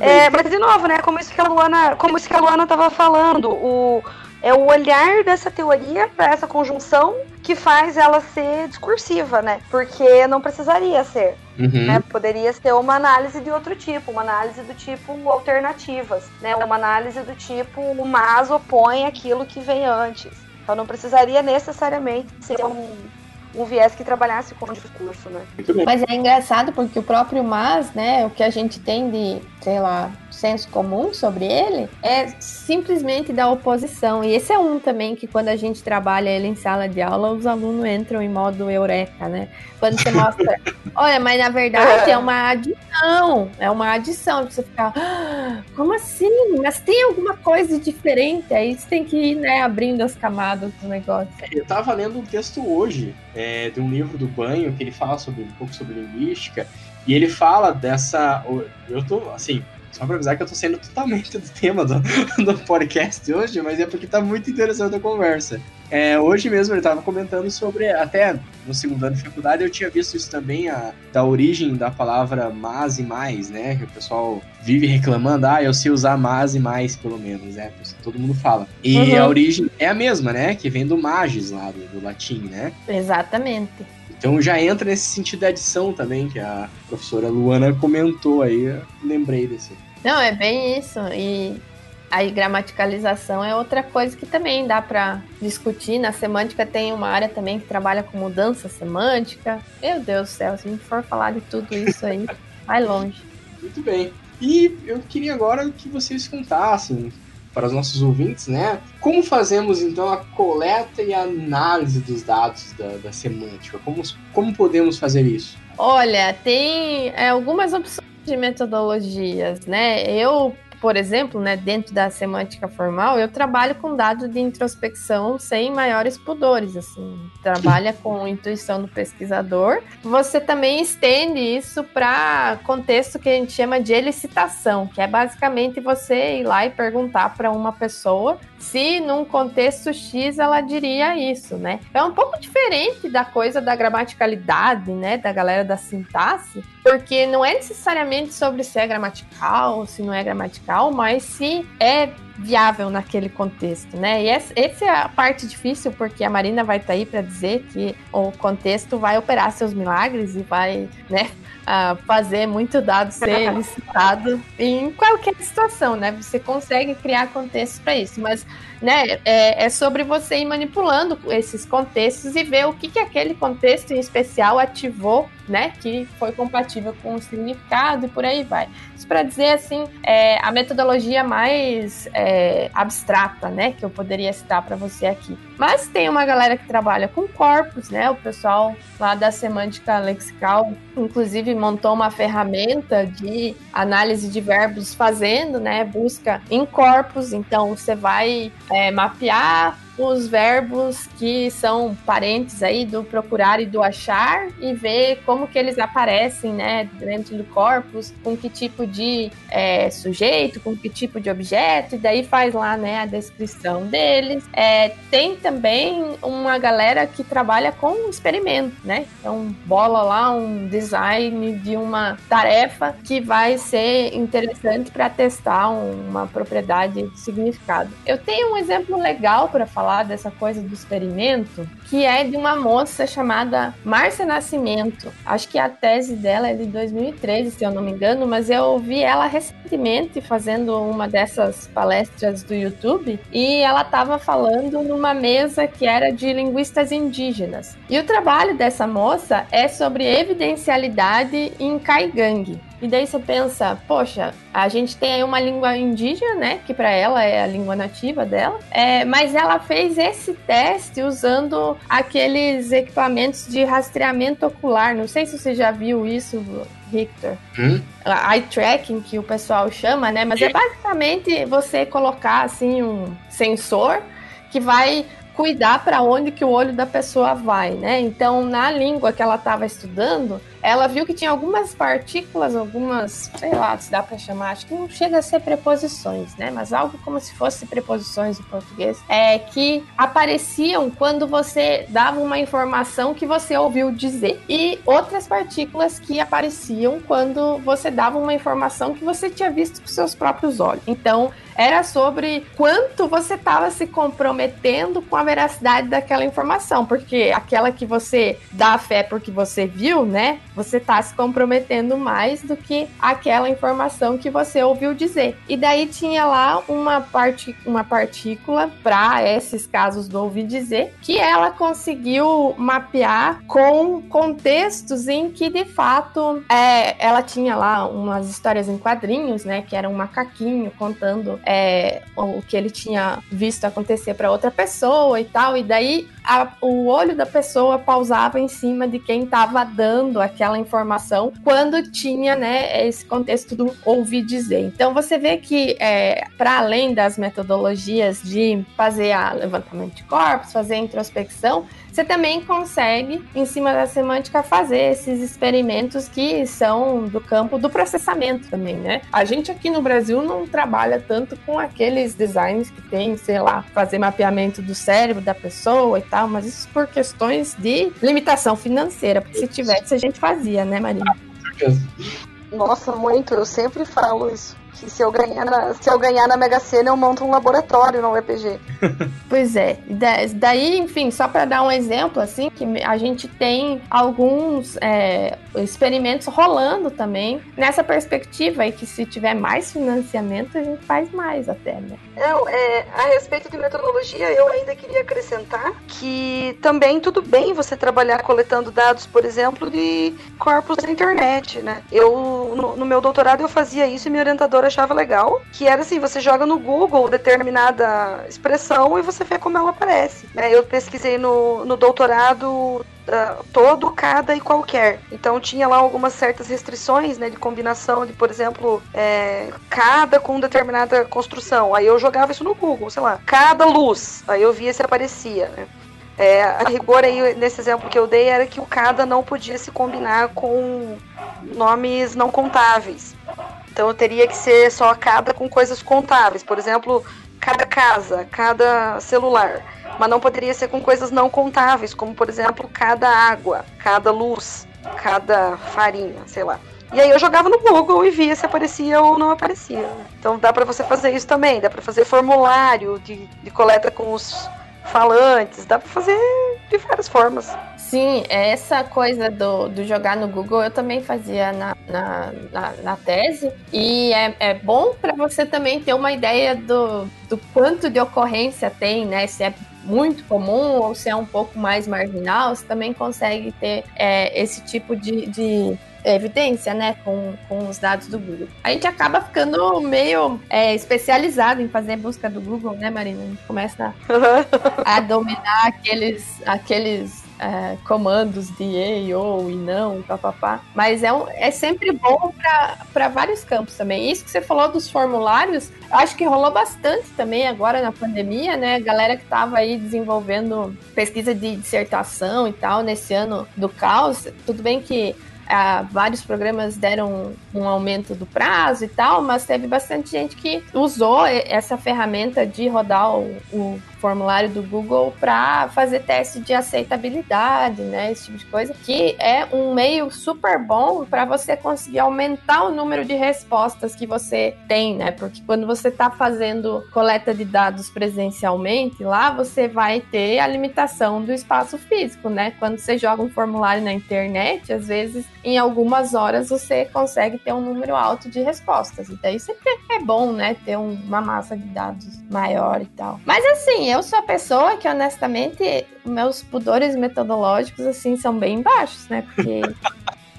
D: É, mas de novo, né? Como isso que a Luana, como isso que a Luana tava falando, o é o olhar dessa teoria para essa conjunção que faz ela ser discursiva, né? Porque não precisaria ser.
B: Uhum.
D: Né? Poderia ser uma análise de outro tipo, uma análise do tipo alternativas, né? Uma análise do tipo o mas opõe aquilo que vem antes. Então não precisaria necessariamente ser um, um viés que trabalhasse com o discurso, né?
C: Mas é engraçado porque o próprio mas, né, o que a gente tem de, sei lá, senso comum sobre ele é simplesmente da oposição. E esse é um também que quando a gente trabalha ele em sala de aula, os alunos entram em modo eureka, né? Quando você mostra, olha, mas na verdade é uma adição, é uma adição, você ficar, ah, como assim? Mas tem alguma coisa diferente? Aí você tem que ir, né, abrindo as camadas do negócio.
B: Eu tava lendo um texto hoje é, de um livro do Banho que ele fala sobre um pouco sobre linguística e ele fala dessa. Eu tô, assim, Só pra avisar que eu tô saindo totalmente do tema do, do podcast hoje, mas é porque tá muito interessante a conversa. É, hoje mesmo ele tava comentando sobre, até no segundo ano de faculdade, eu tinha visto isso também, a, da origem da palavra mas e mais, né? Que o pessoal vive reclamando, ah, eu sei usar mas e mais, pelo menos, né? Todo mundo fala. E uhum. a origem é a mesma, né? Que vem do magis lá, do, do latim, né?
C: Exatamente.
B: Então já entra nesse sentido da adição também, que a professora Luana comentou aí, lembrei desse.
C: Não, é bem isso. E a gramaticalização é outra coisa que também dá para discutir. Na semântica tem uma área também que trabalha com mudança semântica. Meu Deus do céu, se a gente for falar de tudo isso aí, vai longe.
B: Muito bem. E eu queria agora que vocês contassem para os nossos ouvintes, né? Como fazemos então a coleta e a análise dos dados da, da semântica? Como, como podemos fazer isso?
C: Olha, tem é, algumas opções de metodologias, né? Eu por exemplo, né, dentro da semântica formal, eu trabalho com dados de introspecção sem maiores pudores, assim, trabalha com intuição do pesquisador. Você também estende isso para contexto que a gente chama de elicitação, que é basicamente você ir lá e perguntar para uma pessoa se num contexto X ela diria isso, né? É um pouco diferente da coisa da gramaticalidade, né, da galera da sintaxe, porque não é necessariamente sobre se é gramatical se não é gramatical, mas se é viável naquele contexto, né? E essa, essa, é a parte difícil, porque a Marina vai estar tá aí para dizer que o contexto vai operar seus milagres e vai, né, fazer muito dado ser licitado em qualquer situação, né? Você consegue criar contextos para isso, mas né, é, é, sobre você ir manipulando esses contextos e ver o que, que aquele contexto em especial ativou, né, que foi compatível com o significado e por aí vai. Isso para dizer assim, é, a metodologia mais é, abstrata, né, que eu poderia citar para você aqui. Mas tem uma galera que trabalha com corpos, né, o pessoal lá da semântica lexical, inclusive montou uma ferramenta de análise de verbos fazendo, né, busca em corpos. Então você vai é, mapear os verbos que são parentes aí do procurar e do achar e ver como que eles aparecem, né, dentro do corpus, com que tipo de é, sujeito, com que tipo de objeto, e daí faz lá, né, a descrição deles. É, tem também uma galera que trabalha com experimento, né, então bola lá um design de uma tarefa que vai ser interessante para testar uma propriedade de significado. Eu tenho um exemplo legal para falar falar dessa coisa do experimento, que é de uma moça chamada Márcia Nascimento. Acho que a tese dela é de 2013, se eu não me engano, mas eu ouvi ela recentemente fazendo uma dessas palestras do YouTube e ela estava falando numa mesa que era de linguistas indígenas. E o trabalho dessa moça é sobre evidencialidade em Kaigang. E daí você pensa, poxa, a gente tem aí uma língua indígena, né? Que para ela é a língua nativa dela. É, mas ela fez esse teste usando aqueles equipamentos de rastreamento ocular. Não sei se você já viu isso, Victor. Hum? Eye tracking, que o pessoal chama, né? Mas é basicamente você colocar assim um sensor que vai cuidar para onde que o olho da pessoa vai, né? Então, na língua que ela estava estudando, ela viu que tinha algumas partículas, algumas, sei lá, se dá para chamar, acho que não chega a ser preposições, né? Mas algo como se fosse preposições em português, é que apareciam quando você dava uma informação que você ouviu dizer e outras partículas que apareciam quando você dava uma informação que você tinha visto com seus próprios olhos. Então, era sobre quanto você estava se comprometendo com a veracidade daquela informação, porque aquela que você dá fé porque você viu, né? Você está se comprometendo mais do que aquela informação que você ouviu dizer. E daí tinha lá uma, parte, uma partícula para esses casos do ouvir dizer que ela conseguiu mapear com contextos em que de fato é, ela tinha lá umas histórias em quadrinhos, né? Que era um macaquinho contando é, o que ele tinha visto acontecer para outra pessoa e tal. E daí a, o olho da pessoa pausava em cima de quem estava dando aquela informação quando tinha, né, esse contexto do ouvir dizer. Então você vê que é, para além das metodologias de fazer a levantamento de corpos, fazer a introspecção, você também consegue, em cima da semântica, fazer esses experimentos que são do campo do processamento também, né? A gente aqui no Brasil não trabalha tanto com aqueles designs que tem, sei lá, fazer mapeamento do cérebro da pessoa e tal, mas isso por questões de limitação financeira, porque se tivesse a gente fazia, né, Marina?
D: Nossa, muito, eu sempre falo isso que se eu ganhar na, se eu ganhar na Mega Sena, eu monto um laboratório no UEPG.
C: pois é. Daí, enfim, só para dar um exemplo, assim, que a gente tem alguns é, experimentos rolando também nessa perspectiva e que se tiver mais financiamento, a gente faz mais até, né?
D: Não, é, a respeito de metodologia, eu ainda queria acrescentar que também tudo bem você trabalhar coletando dados, por exemplo, de corpos da internet, né? Eu, no, no meu doutorado, eu fazia isso e minha orientadora achava legal, que era assim, você joga no Google determinada expressão e você vê como ela aparece. Né? Eu pesquisei no, no doutorado Uh, todo, cada e qualquer. Então tinha lá algumas certas restrições, né, de combinação de, por exemplo, é, cada com determinada construção. Aí eu jogava isso no Google, sei lá, cada luz. Aí eu via se aparecia, né. É, a rigor aí, nesse exemplo que eu dei, era que o cada não podia se combinar com nomes não contáveis. Então teria que ser só cada com coisas contáveis. Por exemplo, cada casa, cada celular. Mas não poderia ser com coisas não contáveis, como por exemplo, cada água, cada luz, cada farinha, sei lá. E aí eu jogava no Google e via se aparecia ou não aparecia. Então dá para você fazer isso também, dá para fazer formulário de, de coleta com os falantes, dá para fazer de várias formas.
C: Sim, essa coisa do, do jogar no Google eu também fazia na, na, na, na tese. E é, é bom para você também ter uma ideia do, do quanto de ocorrência tem, né? Se é muito comum ou se é um pouco mais marginal, você também consegue ter é, esse tipo de, de evidência, né, com, com os dados do Google. A gente acaba ficando meio é, especializado em fazer busca do Google, né, Marina? A gente começa a, a dominar aqueles, aqueles é, comandos de e, ou e não, papapá. Mas é, um, é sempre bom para vários campos também. Isso que você falou dos formulários, acho que rolou bastante também agora na pandemia, né? Galera que estava aí desenvolvendo pesquisa de dissertação e tal nesse ano do caos. Tudo bem que ah, vários programas deram um aumento do prazo e tal, mas teve bastante gente que usou essa ferramenta de rodar o, o formulário do Google para fazer teste de aceitabilidade, né? Esse tipo de coisa, que é um meio super bom para você conseguir aumentar o número de respostas que você tem, né? Porque quando você está fazendo coleta de dados presencialmente, lá você vai ter a limitação do espaço físico, né? Quando você joga um formulário na internet, às vezes em algumas horas você consegue ter um número alto de respostas. E daí sempre é bom, né? Ter uma massa de dados maior e tal. Mas assim, eu sou a pessoa que, honestamente, meus pudores metodológicos, assim, são bem baixos, né? Porque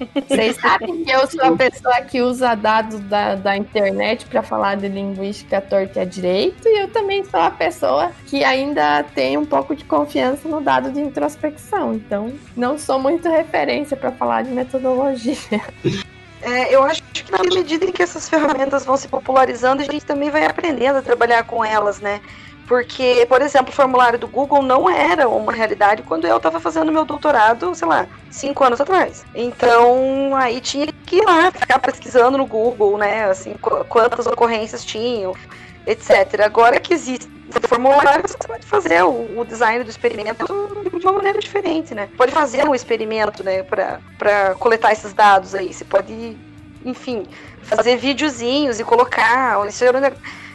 C: vocês sabem que eu sou a pessoa que usa dados da, da internet para falar de linguística torta e a direito, e eu também sou a pessoa que ainda tem um pouco de confiança no dado de introspecção. Então, não sou muito referência para falar de metodologia.
D: É, eu acho que na medida em que essas ferramentas vão se popularizando, a gente também vai aprendendo a trabalhar com elas, né? Porque, por exemplo, o formulário do Google não era uma realidade quando eu estava fazendo meu doutorado, sei lá, cinco anos atrás. Então, aí tinha que ir lá, ficar pesquisando no Google, né, assim, quantas ocorrências tinham, etc. Agora que existe formulário, você pode fazer o, o, design do experimento de uma maneira diferente, né? Pode fazer um experimento, né, para coletar esses dados aí. Você pode, enfim, fazer videozinhos e colocar. Isso era um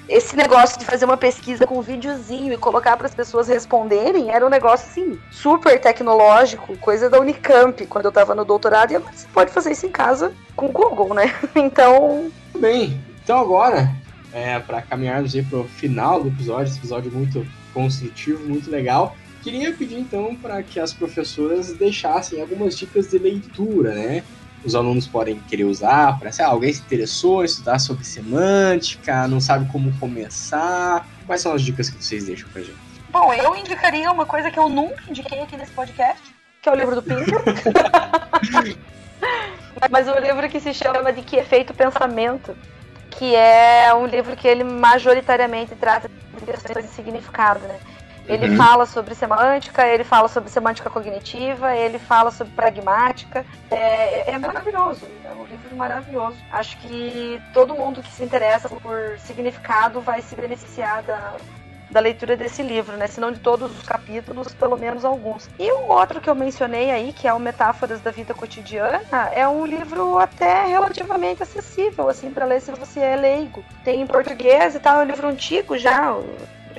D: esse negócio de fazer uma pesquisa com um videozinho e colocar para as pessoas responderem era um negócio assim super tecnológico, coisa da Unicamp quando eu estava no doutorado e agora você pode fazer isso em casa com o Google, né? Então,
B: bem. Então agora, é, para caminharmos para o final do episódio, esse episódio muito construtivo, muito legal. Queria pedir então para que as professoras deixassem algumas dicas de leitura, né? Os alunos podem querer usar para, sei lá, alguém se interessou estudar sobre semântica, não sabe como começar. Quais são as dicas que vocês deixam pra gente?
D: Bom, eu indicaria uma coisa que eu nunca indiquei aqui nesse podcast, que é o livro do Pinker. Mas um livro que se chama De Que Efeito Pensamento, que é um livro que ele majoritariamente trata de questões de significado, né? Ele uhum. fala sobre semântica, ele fala sobre semântica cognitiva, ele fala sobre pragmática. É, é, maravilhoso, é um livro maravilhoso. Acho que todo mundo que se interessa por significado vai se beneficiar da, da leitura desse livro, né? Se não de todos os capítulos, pelo menos alguns. E o outro que eu mencionei aí, que é o Metáforas da Vida Cotidiana, é um livro até relativamente acessível, assim, para ler se você é leigo. Tem em português e tal, é um livro antigo já,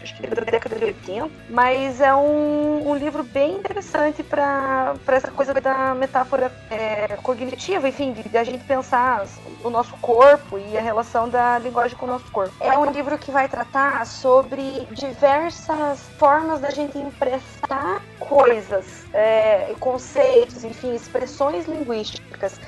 D: acho que da década de 80, mas é um, um livro bem interessante para essa coisa da metáfora é, cognitiva, enfim, de, de, a gente pensar o nosso corpo e a relação da linguagem com o nosso corpo. É um livro que vai tratar sobre diversas formas da gente emprestar coisas, é, conceitos, enfim, expressões linguísticas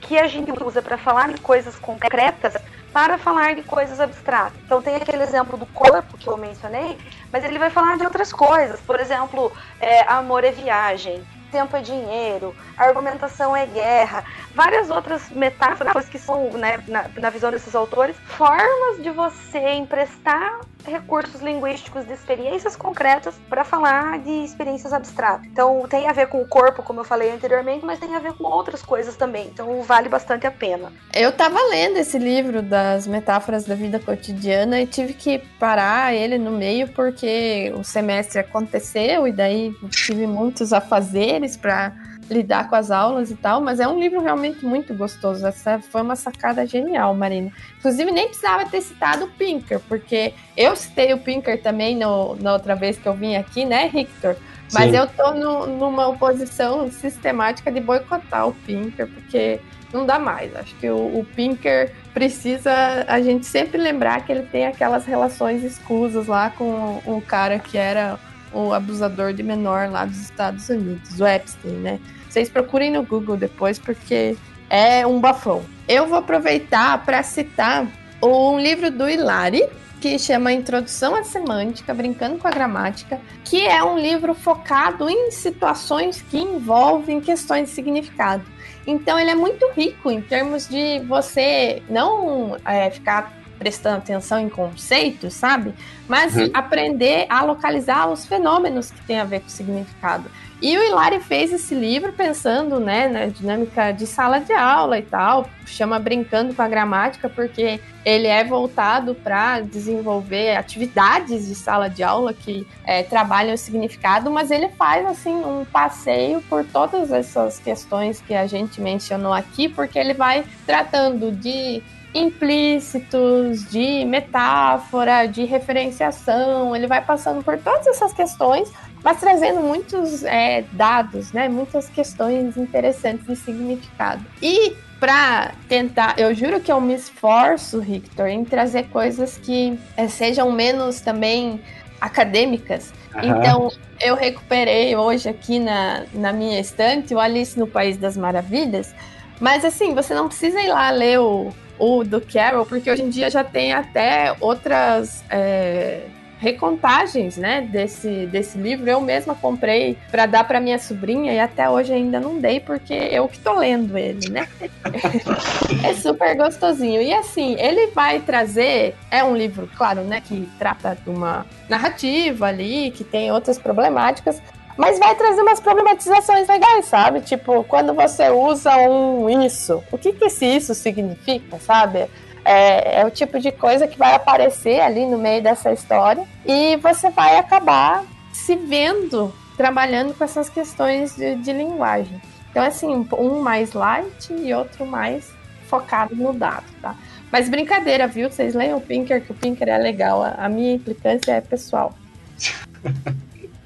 D: que a gente usa para falar de coisas concretas para falar de coisas abstratas. Então tem aquele exemplo do corpo que eu mencionei, mas ele vai falar de outras coisas. Por exemplo, é, amor é viagem, tempo é dinheiro, argumentação é guerra, várias outras metáforas que são, né, na, na visão desses autores, formas de você emprestar recursos linguísticos de experiências concretas para falar de experiências abstratas. Então tem a ver com o corpo, como eu falei anteriormente, mas tem a ver com outras coisas também. Então vale bastante a pena.
C: Eu tava lendo esse livro das metáforas da vida cotidiana e tive que parar ele no meio porque o semestre aconteceu e daí tive muitos afazeres para lidar com as aulas e tal, mas é um livro realmente muito gostoso. Essa foi uma sacada genial, Marina. Inclusive, nem precisava ter citado o Pinker, porque eu citei o Pinker também no, na outra vez que eu vim aqui, né, Victor? Mas Sim. eu tô no, numa oposição sistemática de boicotar o Pinker, porque não dá mais. Acho que o, o, Pinker precisa a gente sempre lembrar que ele tem aquelas relações escusas lá com o, o cara que era o abusador de menor lá dos Estados Unidos, o Epstein, né? Vocês procurem no Google depois, porque é um bafão. Eu vou aproveitar para citar um livro do Hilari, que chama Introdução à Semântica, Brincando com a Gramática, que é um livro focado em situações que envolvem questões de significado. Então, ele é muito rico em termos de você não é, ficar prestando atenção em conceitos, sabe? Mas uhum. aprender a localizar os fenômenos que têm a ver com o significado. E o Hilari fez esse livro pensando né, na dinâmica de sala de aula e tal, chama Brincando com a Gramática, porque ele é voltado para desenvolver atividades de sala de aula que é, trabalham o significado, mas ele faz assim um passeio por todas essas questões que a gente mencionou aqui, porque ele vai tratando de implícitos, de metáfora, de referenciação, ele vai passando por todas essas questões, mas trazendo muitos é, dados, né? Muitas questões interessantes de significado. E para tentar, eu juro que eu me esforço, Victor, em trazer coisas que é, sejam menos também acadêmicas. Então, eu recuperei hoje aqui na, na minha estante o Alice no País das Maravilhas. Mas assim, você não precisa ir lá ler o, o do Carol, porque hoje em dia já tem até outras é, recontagens, né, desse, desse livro. Eu mesma comprei para dar para minha sobrinha e até hoje ainda não dei porque eu que tô lendo ele, né? é super gostosinho. E assim, ele vai trazer, é um livro, claro, né, que trata de uma narrativa ali, que tem outras problemáticas, mas vai trazer umas problematizações legais, sabe? Tipo, quando você usa um isso, o que que esse isso significa, sabe? É, é, o tipo de coisa que vai aparecer ali no meio dessa história e você vai acabar se vendo trabalhando com essas questões de, de linguagem. Então, assim, um mais light e outro mais focado no dado, tá? Mas brincadeira, viu? Vocês leiam o Pinker, que o Pinker é legal. A minha implicância é pessoal.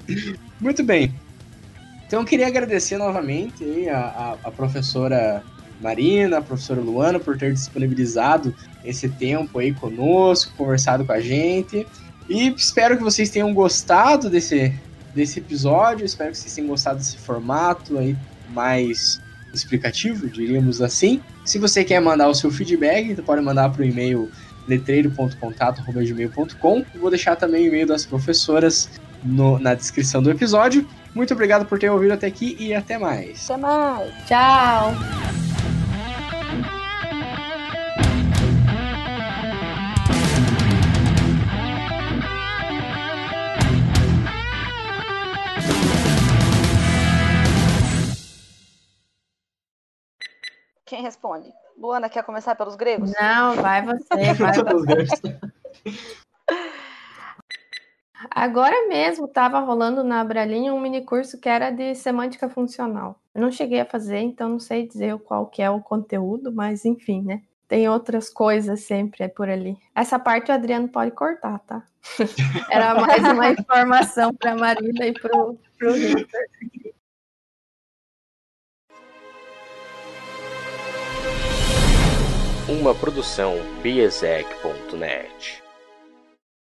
B: Muito bem. Então eu queria agradecer novamente a, a, a, professora Marina, a professora Luana, por ter disponibilizado esse tempo aí conosco, conversado com a gente. E espero que vocês tenham gostado desse, desse episódio, espero que vocês tenham gostado desse formato aí mais explicativo, diríamos assim. Se você quer mandar o seu feedback, então pode mandar para o e-mail letreiro.contato.gmail.com. Vou deixar também o e-mail das professoras no, na descrição do episódio. Muito obrigado por ter ouvido até aqui e até mais.
D: Até mais.
C: Tchau.
D: Quem responde? Luana, quer começar pelos gregos?
C: Não, vai você, vai você. Agora mesmo estava rolando na Abralinha um mini curso que era de semântica funcional. Eu não cheguei a fazer, então não sei dizer qual que é o conteúdo, mas enfim, né? Tem outras coisas sempre por ali. Essa parte o Adriano pode cortar, tá? Era mais uma informação para a Marina e para o Victor.
A: Uma produção biesec.net.